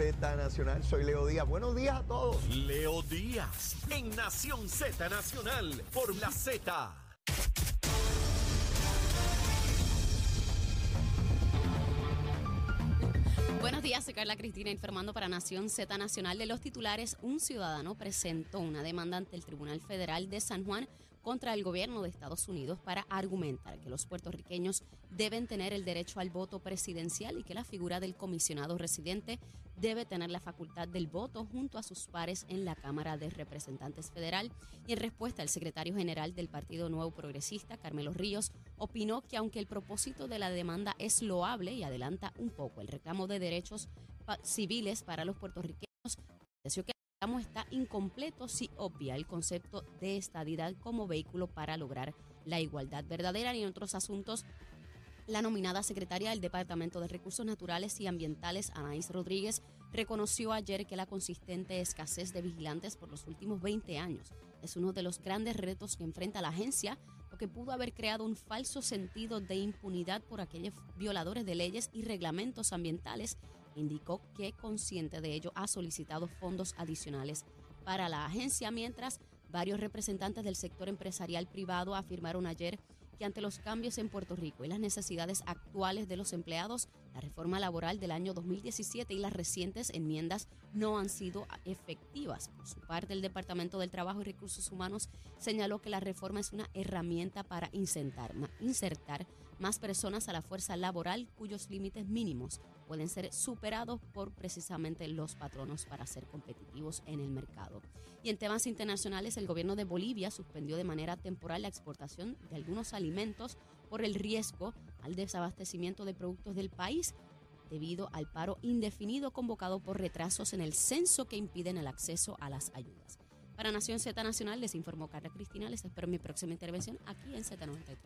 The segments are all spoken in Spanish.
Z Nacional. Soy Leo Díaz. Buenos días a todos. Leo Díaz en Nación Z Nacional por la Z. Buenos días, soy Carla Cristina informando para Nación Z Nacional de los titulares. Un ciudadano presentó una demanda ante el Tribunal Federal de San Juan contra el gobierno de Estados Unidos para argumentar que los puertorriqueños deben tener el derecho al voto presidencial y que la figura del comisionado residente debe tener la facultad del voto junto a sus pares en la Cámara de Representantes Federal. Y en respuesta, el secretario general del Partido Nuevo Progresista, Carmelo Ríos, opinó que aunque el propósito de la demanda es loable y adelanta un poco el reclamo de derechos civiles para los puertorriqueños, que está incompleto si obvia el concepto de estadidad como vehículo para lograr la igualdad verdadera y en otros asuntos. La nominada secretaria del Departamento de Recursos Naturales y Ambientales, Anaís Rodríguez, reconoció ayer que la consistente escasez de vigilantes por los últimos 20 años es uno de los grandes retos que enfrenta la agencia, lo que pudo haber creado un falso sentido de impunidad por aquellos violadores de leyes y reglamentos ambientales indicó que consciente de ello ha solicitado fondos adicionales para la agencia, mientras varios representantes del sector empresarial privado afirmaron ayer que ante los cambios en Puerto Rico y las necesidades actuales de los empleados, la reforma laboral del año 2017 y las recientes enmiendas no han sido efectivas. Por su parte, el Departamento del Trabajo y Recursos Humanos señaló que la reforma es una herramienta para insertar, insertar más personas a la fuerza laboral cuyos límites mínimos pueden ser superados por precisamente los patronos para ser competitivos en el mercado. Y en temas internacionales, el gobierno de Bolivia suspendió de manera temporal la exportación de algunos alimentos por el riesgo al desabastecimiento de productos del país debido al paro indefinido convocado por retrasos en el censo que impiden el acceso a las ayudas. Para Nación Z Nacional les informó Carla Cristina. Les espero mi próxima intervención aquí en Z93.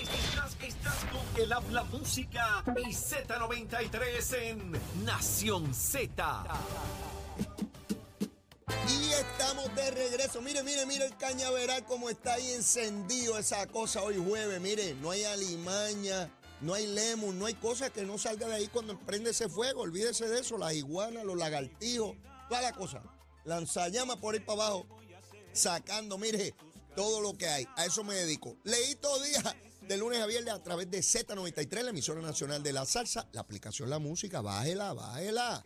Estás, estás con el habla música y Z93 en Nación Z. Y estamos de regreso. Mire, mire, mire el cañaveral como está ahí encendido esa cosa hoy jueves. Mire, no hay alimaña, no hay lemon, no hay cosa que no salga de ahí cuando prende ese fuego. Olvídese de eso, las iguanas, los lagartijos, toda la cosa lanzallamas por ahí para abajo, sacando, mire, todo lo que hay. A eso me dedico. Leí todo día, de lunes a viernes, a través de Z93, la emisora nacional de la salsa, la aplicación La Música, bájela, bájela.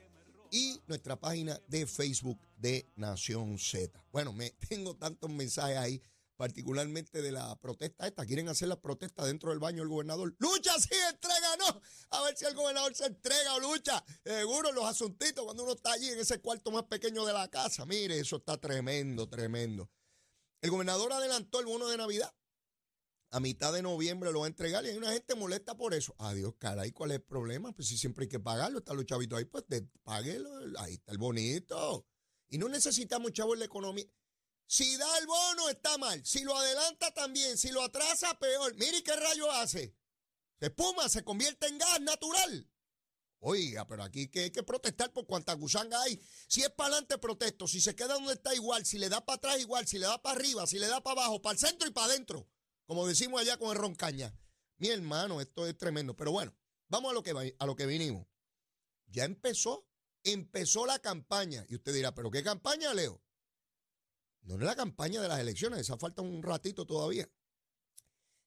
Y nuestra página de Facebook de Nación Z. Bueno, me tengo tantos mensajes ahí particularmente de la protesta esta. Quieren hacer la protesta dentro del baño del gobernador. ¡Lucha, sí, entrega, no! A ver si el gobernador se entrega o lucha. Seguro los asuntitos cuando uno está allí en ese cuarto más pequeño de la casa. Mire, eso está tremendo, tremendo. El gobernador adelantó el bono de Navidad. A mitad de noviembre lo va a entregar y hay una gente molesta por eso. Adiós, caray, ¿cuál es el problema? Pues si siempre hay que pagarlo, están los chavitos ahí, pues páguelo, ahí está el bonito. Y no necesitamos chavos en la economía. Si da el bono, está mal. Si lo adelanta, también. Si lo atrasa, peor. Mire qué rayo hace. Se espuma, se convierte en gas natural. Oiga, pero aquí hay que protestar por cuanta gusanga hay. Si es para adelante, protesto. Si se queda donde está, igual. Si le da para atrás, igual. Si le da para arriba, si le da para abajo, para el centro y para adentro. Como decimos allá con el roncaña. Mi hermano, esto es tremendo. Pero bueno, vamos a lo que, a lo que vinimos. Ya empezó. Empezó la campaña. Y usted dirá, ¿pero qué campaña, Leo? No es la campaña de las elecciones, esa falta un ratito todavía.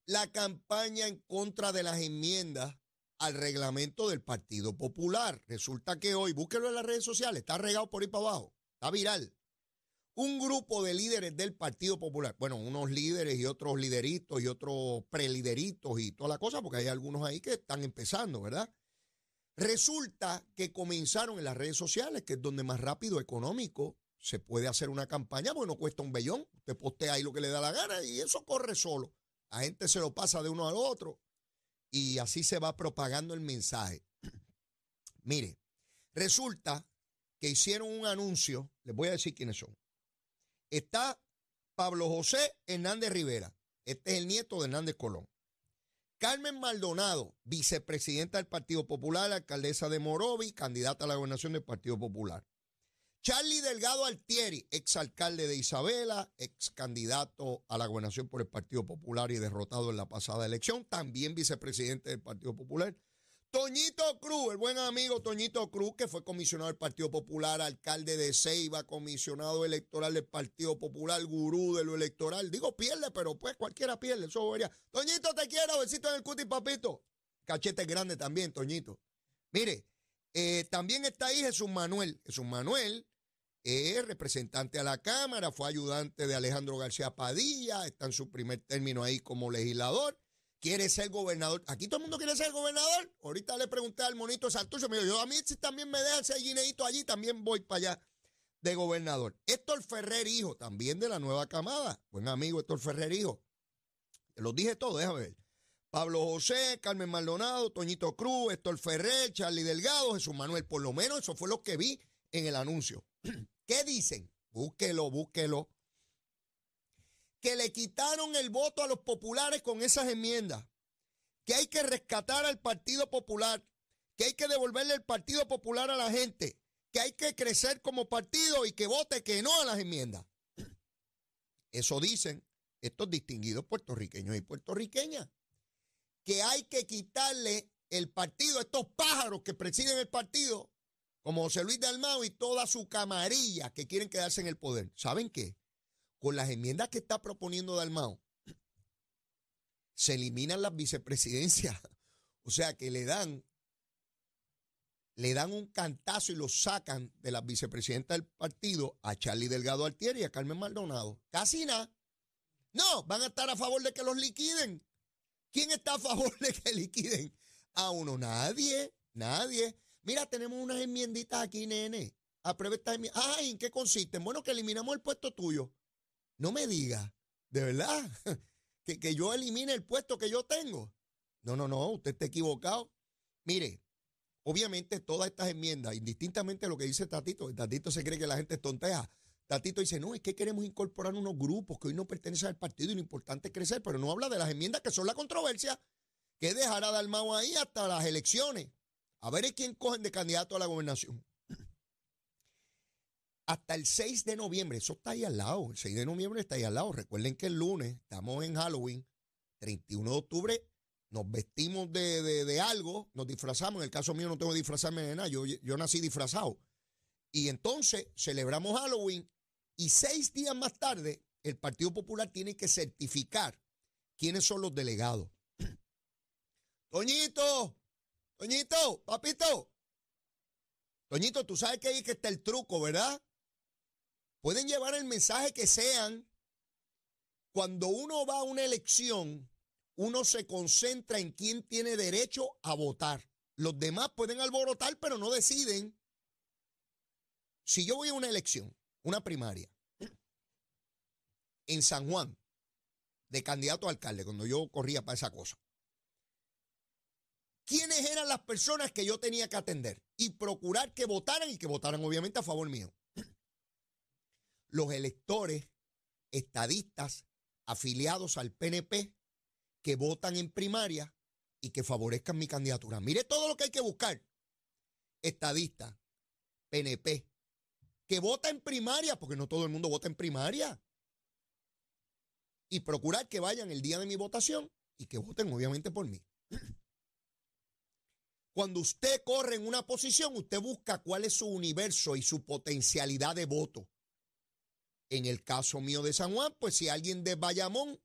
La campaña en contra de las enmiendas al reglamento del Partido Popular. Resulta que hoy, búsquelo en las redes sociales, está regado por ahí para abajo, está viral. Un grupo de líderes del Partido Popular, bueno, unos líderes y otros lideritos y otros prelideritos y toda la cosa, porque hay algunos ahí que están empezando, ¿verdad? Resulta que comenzaron en las redes sociales, que es donde más rápido, económico se puede hacer una campaña, bueno, cuesta un bellón. Usted postea ahí lo que le da la gana y eso corre solo. La gente se lo pasa de uno al otro y así se va propagando el mensaje. Mire, resulta que hicieron un anuncio, les voy a decir quiénes son. Está Pablo José Hernández Rivera, este es el nieto de Hernández Colón. Carmen Maldonado, vicepresidenta del Partido Popular, alcaldesa de Morovi, candidata a la gobernación del Partido Popular. Charlie Delgado Altieri, exalcalde de Isabela, ex candidato a la gobernación por el Partido Popular y derrotado en la pasada elección, también vicepresidente del Partido Popular. Toñito Cruz, el buen amigo Toñito Cruz, que fue comisionado del Partido Popular, alcalde de Ceiba, comisionado electoral del Partido Popular, gurú de lo electoral. Digo pierde, pero pues cualquiera pierde, eso vería. Toñito, te quiero, besito en el cuti, papito. Cachete grande también, Toñito. Mire, eh, también está ahí Jesús Manuel. Jesús Manuel es representante a la Cámara, fue ayudante de Alejandro García Padilla, está en su primer término ahí como legislador quiere ser gobernador. Aquí todo el mundo quiere ser gobernador. Ahorita le pregunté al monito Santurce, me dijo, yo a mí si también me dejan ser guineito allí, también voy para allá de gobernador. Héctor Ferrer, hijo, también de la nueva camada. Buen amigo Héctor Ferrer, hijo. Los dije todo, déjame ver. Pablo José, Carmen Maldonado, Toñito Cruz, Héctor Ferrer, Charlie Delgado, Jesús Manuel. Por lo menos eso fue lo que vi en el anuncio. ¿Qué dicen? Búsquelo, búsquelo que le quitaron el voto a los populares con esas enmiendas, que hay que rescatar al Partido Popular, que hay que devolverle el Partido Popular a la gente, que hay que crecer como partido y que vote que no a las enmiendas. Eso dicen estos distinguidos puertorriqueños y puertorriqueñas, que hay que quitarle el partido a estos pájaros que presiden el partido, como José Luis Dalmao y toda su camarilla que quieren quedarse en el poder. ¿Saben qué? con las enmiendas que está proponiendo Dalmao, se eliminan las vicepresidencias. O sea que le dan, le dan un cantazo y lo sacan de las vicepresidentas del partido a Charlie Delgado Altieri y a Carmen Maldonado. Casi nada. No, van a estar a favor de que los liquiden. ¿Quién está a favor de que liquiden a uno? Nadie, nadie. Mira, tenemos unas enmienditas aquí, nene. Apruebe estas enmiendas. Ay, ¿en qué consisten? Bueno, que eliminamos el puesto tuyo. No me diga, de verdad, que, yo elimine el puesto que yo tengo. No, no, no, usted está equivocado. Mire, obviamente todas estas enmiendas, indistintamente de lo que dice Tatito, Tatito se cree que la gente es tontea. Tatito dice, no, es que queremos incorporar unos grupos que hoy no pertenecen al partido y lo importante es crecer, pero no habla de las enmiendas que son la controversia, que dejará Dalmao ahí hasta las elecciones. A ver quién cogen de candidato a la gobernación hasta el 6 de noviembre. Eso está ahí al lado. El 6 de noviembre está ahí al lado. Recuerden que el lunes estamos en Halloween, 31 de octubre. Nos vestimos de, algo, nos disfrazamos. En el caso mío no tengo que disfrazarme de nada. Yo, yo nací disfrazado. Y entonces celebramos Halloween y seis días más tarde el Partido Popular tiene que certificar quiénes son los delegados. Toñito, Toñito, papito. Toñito, tú sabes que ahí que está el truco, ¿verdad? Pueden llevar el mensaje que sean. Cuando uno va a una elección, uno se concentra en quién tiene derecho a votar. Los demás pueden alborotar, pero no deciden. Si yo voy a una elección, una primaria, en San Juan, de candidato a alcalde, cuando yo corría para esa cosa, ¿quiénes eran las personas que yo tenía que atender? Y procurar que votaran y que votaran obviamente a favor mío los electores, estadistas, afiliados al PNP, que votan en primaria y que favorezcan mi candidatura. Mire todo lo que hay que buscar. Estadistas, PNP, que vota en primaria, porque no todo el mundo vota en primaria. Y procurar que vayan el día de mi votación y que voten obviamente por mí. Cuando usted corre en una posición, usted busca cuál es su universo y su potencialidad de voto. En el caso mío de San Juan, pues si alguien de Bayamón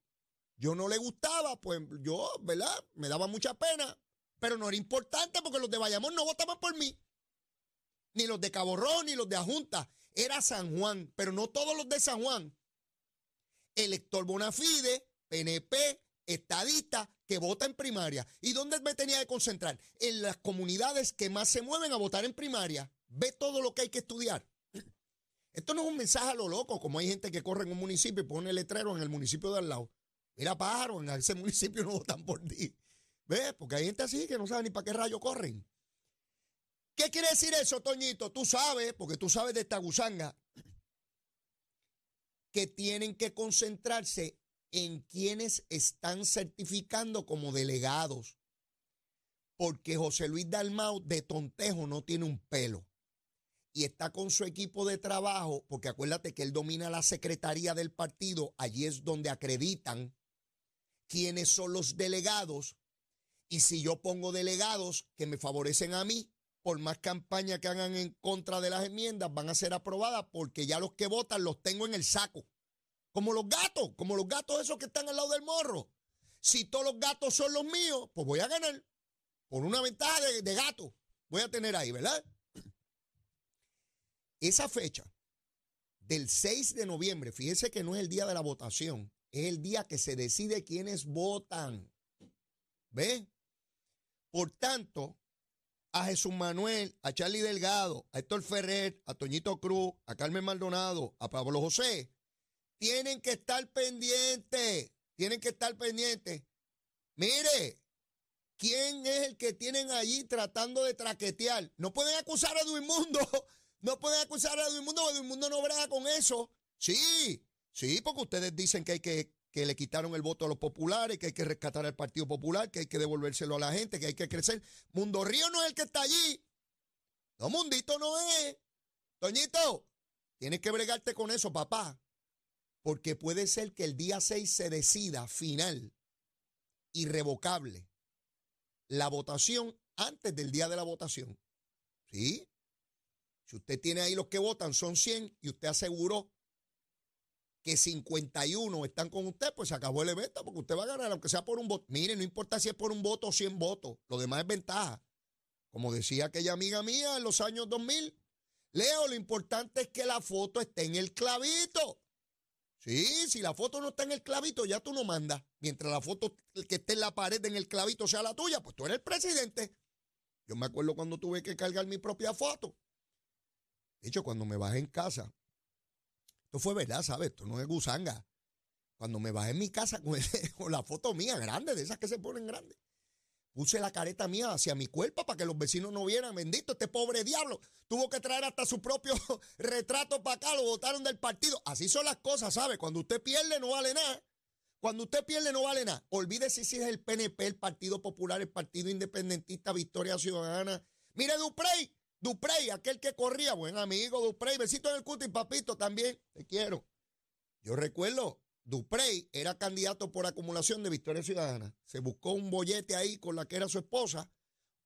yo no le gustaba, pues yo, ¿verdad? Me daba mucha pena, pero no era importante porque los de Bayamón no votaban por mí. Ni los de Caborrón, ni los de Ajunta. Era San Juan, pero no todos los de San Juan. Elector Bonafide, PNP, estadista, que vota en primaria. ¿Y dónde me tenía que concentrar? En las comunidades que más se mueven a votar en primaria. Ve todo lo que hay que estudiar. Esto no es un mensaje a lo loco, como hay gente que corre en un municipio y pone letrero en el municipio de al lado. Mira, pájaro, en ese municipio no votan por ti. ¿Ves? Porque hay gente así que no sabe ni para qué rayo corren. ¿Qué quiere decir eso, Toñito? Tú sabes, porque tú sabes de esta gusanga, que tienen que concentrarse en quienes están certificando como delegados. Porque José Luis Dalmau de tontejo no tiene un pelo y está con su equipo de trabajo, porque acuérdate que él domina la secretaría del partido, allí es donde acreditan quiénes son los delegados, Y si yo pongo delegados que me favorecen a mí, por más campaña que hagan en contra de las enmiendas, van a ser aprobadas porque ya los que votan los tengo en el saco. Como los gatos, como los gatos esos que están al lado del morro. Si todos los gatos son los míos, pues voy a ganar. Por una ventaja de, gato. Voy a tener ahí, ¿verdad? Esa fecha del 6 de noviembre, fíjese que no es el día de la votación, es el día que se decide quiénes votan. ¿Ve? Por tanto, a Jesús Manuel, a Charlie Delgado, a Héctor Ferrer, a Toñito Cruz, a Carmen Maldonado, a Pablo José, tienen que estar pendientes, tienen que estar pendientes. Mire, ¿quién es el que tienen allí tratando de traquetear? No pueden acusar a Edwin Mundo no pueden acusar a Edwin Mundo, no brega con eso. Sí, sí, porque ustedes dicen que hay que, que le quitaron el voto a los populares, que hay que rescatar al Partido Popular, que hay que devolvérselo a la gente, que hay que crecer. Mundo Río no es el que está allí. No, Mundito no es. Toñito, tienes que bregarte con eso, papá. Porque puede ser que el día 6 se decida final, irrevocable, la votación antes del día de la votación. ¿Sí? Si usted tiene ahí los que votan, son 100 y usted aseguró que 51 están con usted, pues se acabó el evento porque usted va a ganar, aunque sea por un voto. Mire, no importa si es por un voto o 100 votos, lo demás es ventaja. Como decía aquella amiga mía en los años 2000, Leo, lo importante es que la foto esté en el clavito. Sí, si la foto no está en el clavito, ya tú no mandas. Mientras la foto que esté en la pared en el clavito sea la tuya, pues tú eres el presidente. Yo me acuerdo cuando tuve que cargar mi propia foto. De hecho, cuando me bajé en casa, esto fue verdad, ¿sabes? Esto no es gusanga. Cuando me bajé en mi casa con, la foto mía grande, de esas que se ponen grandes, puse la careta mía hacia mi cuerpo para que los vecinos no vieran. Bendito, este pobre diablo tuvo que traer hasta su propio retrato para acá, lo votaron del partido. Así son las cosas, ¿sabes? Cuando usted pierde no vale nada. Cuando usted pierde no vale nada. Olvídese si es el PNP, el Partido Popular, el Partido Independentista, Victoria Ciudadana. Mire, Duprey, Duprey, aquel que corría, buen amigo Duprey, besito en el cuti, papito, también, te quiero. Yo recuerdo, Duprey era candidato por acumulación de Victoria Ciudadana. Se buscó un bollete ahí con la que era su esposa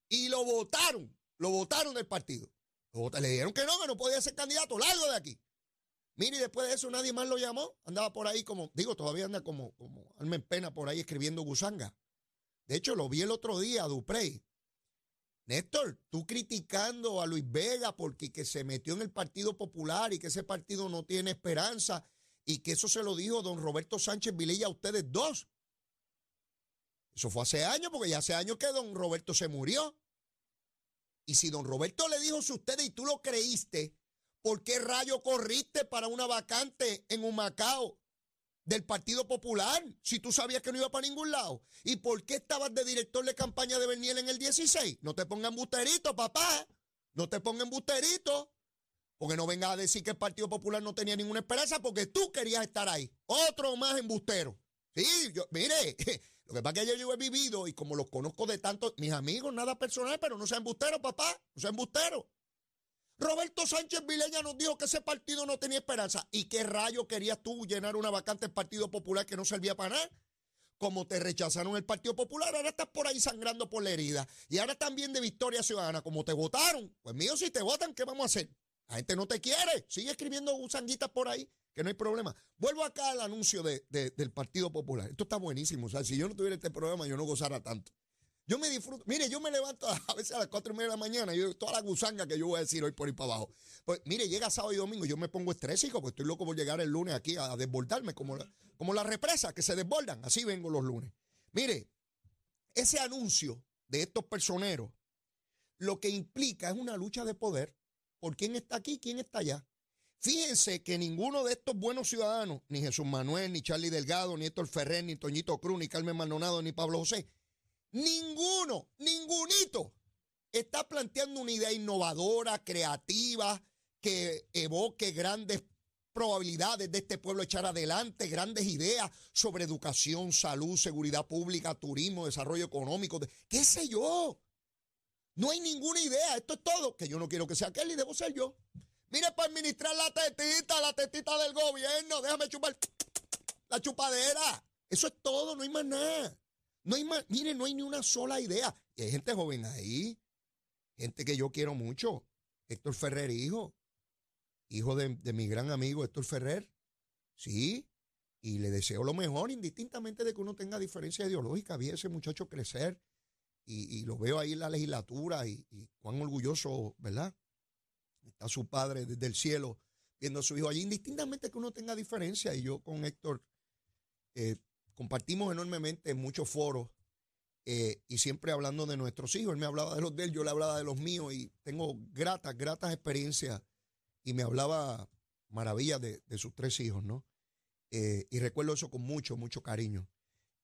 y lo votaron, lo votaron del partido. le dijeron que no, que no podía ser candidato, largo de aquí. Mire, y después de eso nadie más lo llamó. Andaba por ahí como, digo, todavía anda como, como alma en pena por ahí escribiendo gusanga. De hecho, lo vi el otro día Duprey Néstor, tú criticando a Luis Vega porque que se metió en el Partido Popular y que ese partido no tiene esperanza y que eso se lo dijo don Roberto Sánchez Vilella a ustedes dos. Eso fue hace años, porque ya hace años que don Roberto se murió. Y si don Roberto le dijo a ustedes y tú lo creíste, ¿por qué rayo corriste para una vacante en un Macao del Partido Popular, si tú sabías que no iba para ningún lado? ¿Y por qué estabas de director de campaña de Berniel en el 16? No te pongan busterito, papá. No te pongan busterito. Porque no vengas a decir que el Partido Popular no tenía ninguna esperanza porque tú querías estar ahí. Otro más embustero. Sí, yo, mire, lo que pasa es que yo he vivido y como los conozco de tanto, mis amigos, nada personal, pero no sean embusteros, papá. No sean embusteros. Roberto Sánchez Vileña nos dijo que ese partido no tenía esperanza. ¿Y qué rayo querías tú llenar una vacante en Partido Popular que no servía para nada? Como te rechazaron el Partido Popular, ahora estás por ahí sangrando por la herida. Y ahora también de Victoria Ciudadana, como te votaron. Pues mío, si te votan, ¿qué vamos a hacer? La gente no te quiere. Sigue escribiendo sanguitas por ahí, que no hay problema. Vuelvo acá al anuncio del Partido Popular. Esto está buenísimo. O sea, si yo no tuviera este programa, yo no gozara tanto. Yo me disfruto. Mire, yo me levanto a veces a las cuatro y media de la mañana. Yo, toda la gusanga que yo voy a decir hoy por ahí para abajo. Pues mire, llega sábado y domingo. Yo me pongo estrésico porque estoy loco por llegar el lunes aquí a, desbordarme como la, como la represa que se desbordan. Así vengo los lunes. Mire, ese anuncio de estos personeros lo que implica es una lucha de poder por quién está aquí, quién está allá. Fíjense que ninguno de estos buenos ciudadanos, ni Jesús Manuel, ni Charlie Delgado, ni Héctor Ferrer, ni Toñito Cruz, ni Carmen Maldonado, ni Pablo José, Ninguno, ningunito está planteando una idea innovadora, creativa, que evoque grandes probabilidades de este pueblo echar adelante, grandes ideas sobre educación, salud, seguridad pública, turismo, desarrollo económico, qué sé yo. No hay ninguna idea, esto es todo, que yo no quiero que sea Kelly, debo ser yo. Mire, para administrar la tetita, la tetita del gobierno, déjame chupar la chupadera. Eso es todo, no hay más nada. No hay más, mire, no hay ni una sola idea. Y hay gente joven ahí, gente que yo quiero mucho. Héctor Ferrer, hijo, hijo de, de mi gran amigo Héctor Ferrer. Sí, y le deseo lo mejor, indistintamente de que uno tenga diferencia ideológica. Vi a ese muchacho crecer y, y lo veo ahí en la legislatura y, y cuán orgulloso, ¿verdad? Está su padre desde el cielo viendo a su hijo allí, indistintamente que uno tenga diferencia. Y yo con Héctor eh, compartimos enormemente en muchos foros eh, y siempre hablando de nuestros hijos. Él me hablaba de los de él, yo le hablaba de los míos y tengo gratas, gratas experiencias y me hablaba maravillas de, de sus tres hijos, ¿no? Eh, y recuerdo eso con mucho, mucho cariño.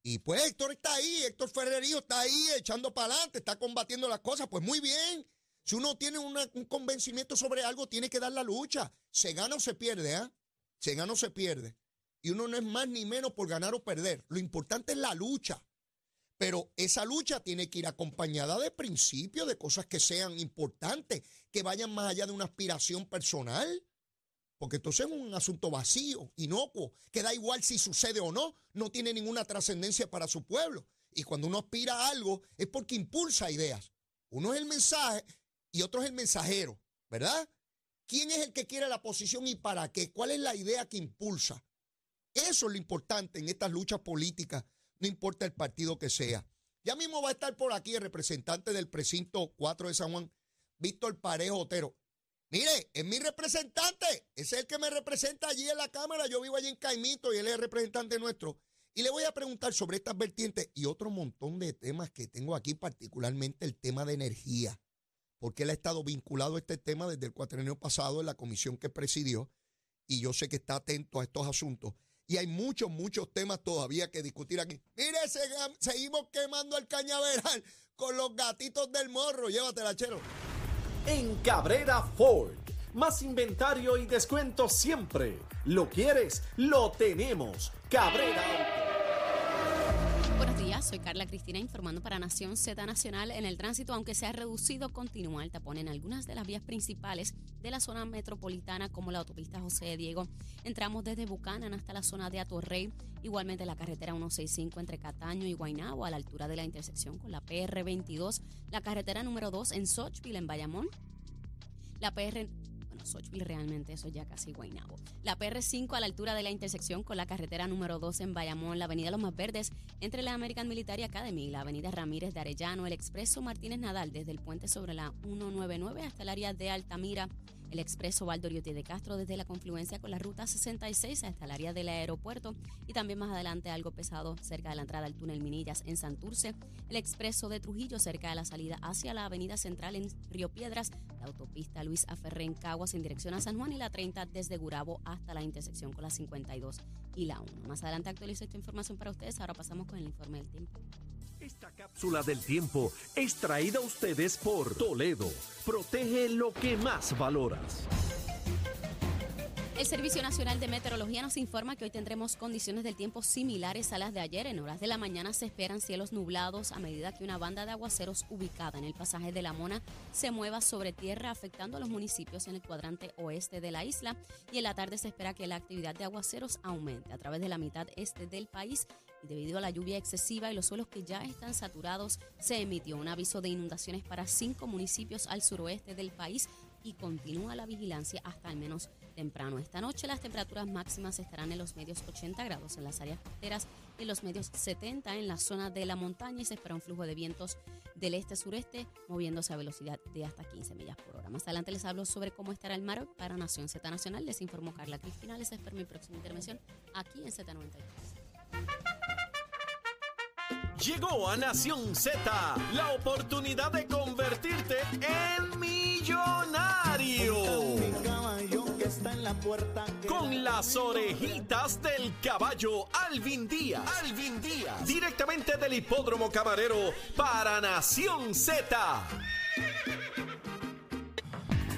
Y pues Héctor está ahí, Héctor Ferrerío está ahí echando para adelante, está combatiendo las cosas. Pues muy bien. Si uno tiene una- un convencimiento sobre algo, tiene que dar la lucha. Se gana o se pierde, ¿ah? Se gana o se pierde. Y uno no es más ni menos por ganar o perder. Lo importante es la lucha. Pero esa lucha tiene que ir acompañada de principios, de cosas que sean importantes, que vayan más allá de una aspiración personal. Porque entonces es un asunto vacío, inocuo, que da igual si sucede o no, no tiene ninguna trascendencia para su pueblo. Y cuando uno aspira a algo es porque impulsa ideas. Uno es el mensaje y otro es el mensajero, ¿verdad? ¿Quién es el que quiere la posición y para qué? ¿Cuál es la idea que impulsa? Eso es lo importante en estas luchas políticas, no importa el partido que sea. Ya mismo va a estar por aquí el representante del precinto 4 de San Juan, Víctor Parejo Otero. Mire, es mi representante, es el que me representa allí en la Cámara. Yo vivo allí en Caimito y él es el representante nuestro. Y le voy a preguntar sobre estas vertientes y otro montón de temas que tengo aquí, particularmente el tema de energía, porque él ha estado vinculado a este tema desde el cuatrenio pasado en la comisión que presidió y yo sé que está atento a estos asuntos. Y hay muchos, muchos temas todavía que discutir aquí. Mire, seguimos quemando el cañaveral con los gatitos del morro. Llévatela, chero. En Cabrera Ford. Más inventario y descuento siempre. ¿Lo quieres? Lo tenemos. Cabrera soy Carla Cristina informando para Nación Z Nacional. En el tránsito, aunque se ha reducido, continúa el tapón en algunas de las vías principales de la zona metropolitana, como la autopista José Diego. Entramos desde Buchanan hasta la zona de Atorrey, igualmente la carretera 165 entre Cataño y Guaynabo, a la altura de la intersección con la PR22, la carretera número 2 en Sochville, en Bayamón, la PR bueno, Sochville realmente eso ya casi Guaynabo. La PR5 a la altura de la intersección con la carretera número 2 en Bayamón, la avenida Los Más Verdes entre la American Military Academy la avenida Ramírez de Arellano, el expreso Martínez Nadal desde el puente sobre la 199 hasta el área de Altamira, el expreso Valdoriotti de Castro desde la confluencia con la ruta 66 hasta el área del aeropuerto y también más adelante algo pesado cerca de la entrada al túnel Minillas en Santurce, el expreso de Trujillo cerca de la salida hacia la avenida central en Río Piedras, la autopista Luis Aferré en Caguas en dirección a San Juan y la 30 desde Gurabo hasta la intersección con la 52 y la 1. Más adelante actualizo esta información para ustedes, ahora pasamos con el informe del tiempo. Esta cápsula del tiempo es traída a ustedes por Toledo. Protege lo que más valoras. El Servicio Nacional de Meteorología nos informa que hoy tendremos condiciones del tiempo similares a las de ayer. En horas de la mañana se esperan cielos nublados a medida que una banda de aguaceros ubicada en el pasaje de la Mona se mueva sobre tierra afectando a los municipios en el cuadrante oeste de la isla y en la tarde se espera que la actividad de aguaceros aumente a través de la mitad este del país y debido a la lluvia excesiva y los suelos que ya están saturados se emitió un aviso de inundaciones para cinco municipios al suroeste del país y continúa la vigilancia hasta al menos temprano. Esta noche las temperaturas máximas estarán en los medios 80 grados en las áreas costeras y en los medios 70 en la zona de la montaña y se espera un flujo de vientos del este-sureste moviéndose a velocidad de hasta 15 millas por hora. Más adelante les hablo sobre cómo estará el mar para Nación Z Nacional. Les informó Carla Cristina. Les espero mi próxima intervención aquí en Z93. Llegó a Nación Z la oportunidad de convertirte en Con las orejitas del caballo Alvin Díaz. Alvin Díaz. Directamente del hipódromo camarero para Nación Z.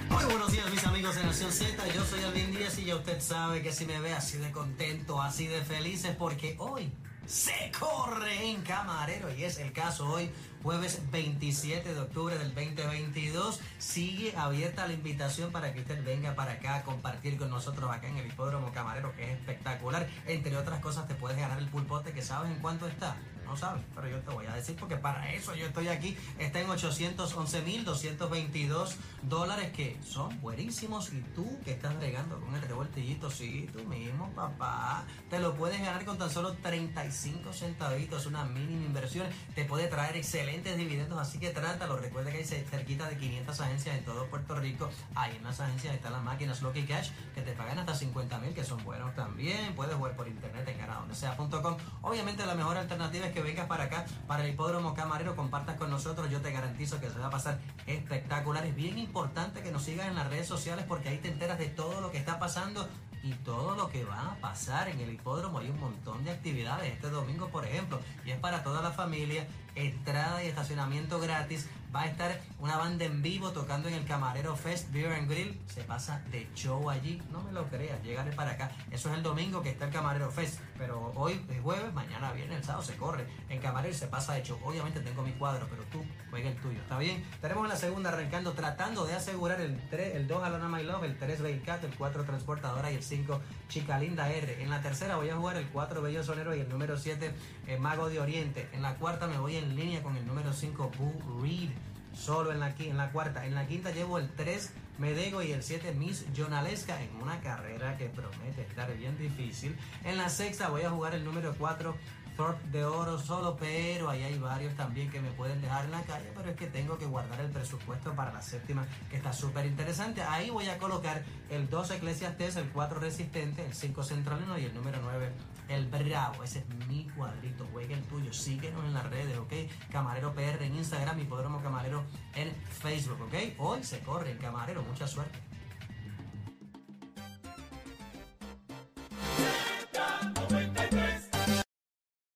Muy buenos días mis amigos de Nación Z, yo soy Alvin Díaz y ya usted sabe que si me ve así de contento, así de feliz es porque hoy se corre en Camarero y es el caso hoy, jueves 27 de octubre del 2022. Sigue abierta la invitación para que usted venga para acá a compartir con nosotros acá en el Hipódromo Camarero que es espectacular. Entre otras cosas te puedes ganar el pulpote que sabes en cuánto está. no sabes, pero yo te voy a decir porque para eso yo estoy aquí. Está en 811.222 dólares que son buenísimos y tú que estás regando con el revoltillito, sí, tú mismo, papá, te lo puedes ganar con tan solo 35 centavitos, una mínima inversión, te puede traer dividendos, así que trátalo. Recuerda que hay cerquita de 500 agencias en todo Puerto Rico. Ahí en las agencias están las máquinas Lucky Cash que te pagan hasta 50 mil, que son buenos también. Puedes jugar por internet en ganadondesea.com. Obviamente la mejor alternativa es que vengas para acá, para el hipódromo camarero, compartas con nosotros. Yo te garantizo que se va a pasar espectacular. Es bien importante que nos sigas en las redes sociales porque ahí te enteras de todo lo que está pasando y todo lo que va a pasar en el hipódromo. Hay un montón de actividades este domingo, por ejemplo, y es para toda la familia. Entrada y estacionamiento gratis. Va a estar una banda en vivo tocando en el Camarero Fest Beer and Grill. Se pasa de show allí. No me lo creas, llegaré para acá. Eso es el domingo que está el Camarero Fest. Pero hoy es jueves, mañana viene el sábado, se corre. En Camarero se pasa de show. Obviamente tengo mi cuadro, pero tú juega el tuyo. ¿Está bien? Tenemos en la segunda arrancando, tratando de asegurar el 3, el 2 Alona My Love, el 3 Cat, el 4 Transportadora y el 5 Chica Linda R. En la tercera voy a jugar el 4 Bello Sonero y el número 7 eh, Mago de Oriente. En la cuarta me voy en línea con el número 5 Boo Reed solo en la, en la cuarta. En la quinta llevo el 3 Medego y el 7 Miss Jonalesca en una carrera que promete estar bien difícil. En la sexta voy a jugar el número 4 Thorpe de oro solo, pero ahí hay varios también que me pueden dejar en la calle, pero es que tengo que guardar el presupuesto para la séptima, que está súper interesante. Ahí voy a colocar el 2 Eclesiastes, el 4 Resistente, el 5 Centralino y el número 9 el Bravo. Ese es mi cuadrito, juega el tuyo. Síguenos en las redes, ¿ok? Camarero PR en Instagram y Podromo Camarero en Facebook, ¿ok? Hoy se corre Camarero, mucha suerte.